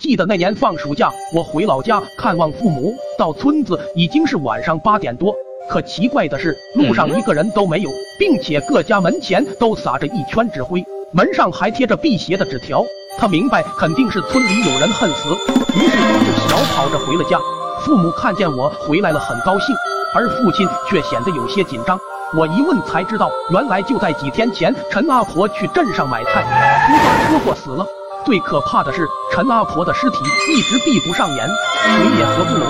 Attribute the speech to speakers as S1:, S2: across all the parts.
S1: 记得那年放暑假，我回老家看望父母，到村子已经是晚上八点多。可奇怪的是，路上一个人都没有，并且各家门前都撒着一圈纸灰，门上还贴着辟邪的纸条。他明白肯定是村里有人恨死，于是就小跑着回了家。父母看见我回来了，很高兴，而父亲却显得有些紧张。我一问才知道，原来就在几天前，陈阿婆去镇上买菜，出了车祸死了。最可怕的是，陈阿婆的尸体一直闭不上眼，嘴也合不拢。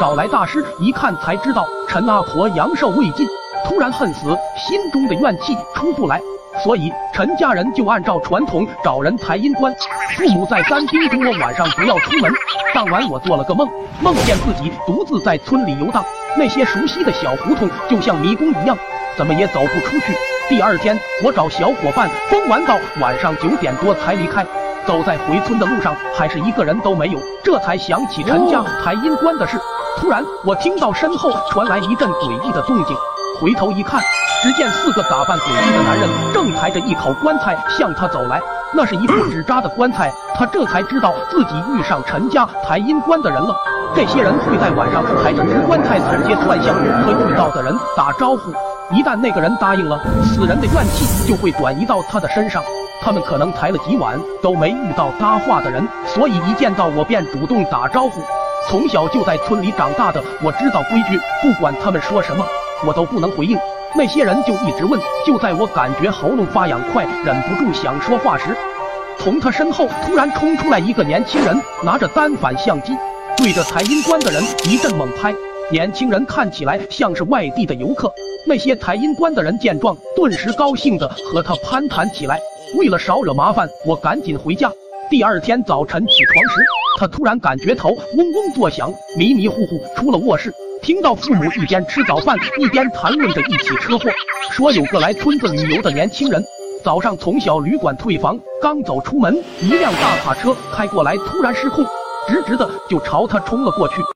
S1: 找来大师一看，才知道陈阿婆阳寿未尽，突然恨死，心中的怨气出不来。所以陈家人就按照传统找人抬阴棺。父母再三叮嘱我晚上不要出门。当晚我做了个梦，梦见自己独自在村里游荡，那些熟悉的小胡同就像迷宫一样，怎么也走不出去。第二天我找小伙伴疯玩到晚上九点多才离开。走在回村的路上，还是一个人都没有，这才想起陈家抬阴棺的事。突然我听到身后传来一阵诡异的动静，回头一看。只见四个打扮诡异的男人正抬着一口棺材向他走来，那是一副纸扎的棺材。他这才知道自己遇上陈家抬阴棺的人了。这些人会在晚上抬着纸棺材走街串巷，和遇到的人打招呼。一旦那个人答应了，死人的怨气就会转移到他的身上。他们可能抬了几晚都没遇到搭话的人，所以一见到我便主动打招呼。从小就在村里长大的，我知道规矩，不管他们说什么，我都不能回应。那些人就一直问，就在我感觉喉咙发痒，快忍不住想说话时，从他身后突然冲出来一个年轻人，拿着单反相机，对着抬阴棺的人一阵猛拍。年轻人看起来像是外地的游客。那些抬阴棺的人见状，顿时高兴的和他攀谈起来。为了少惹麻烦，我赶紧回家。第二天早晨起床时，他突然感觉头嗡嗡作响，迷迷糊糊出了卧室。听到父母一边吃早饭一边谈论着一起车祸，说有个来村子旅游的年轻人，早上从小旅馆退房，刚走出门，一辆大卡车开过来，突然失控，直直的就朝他冲了过去。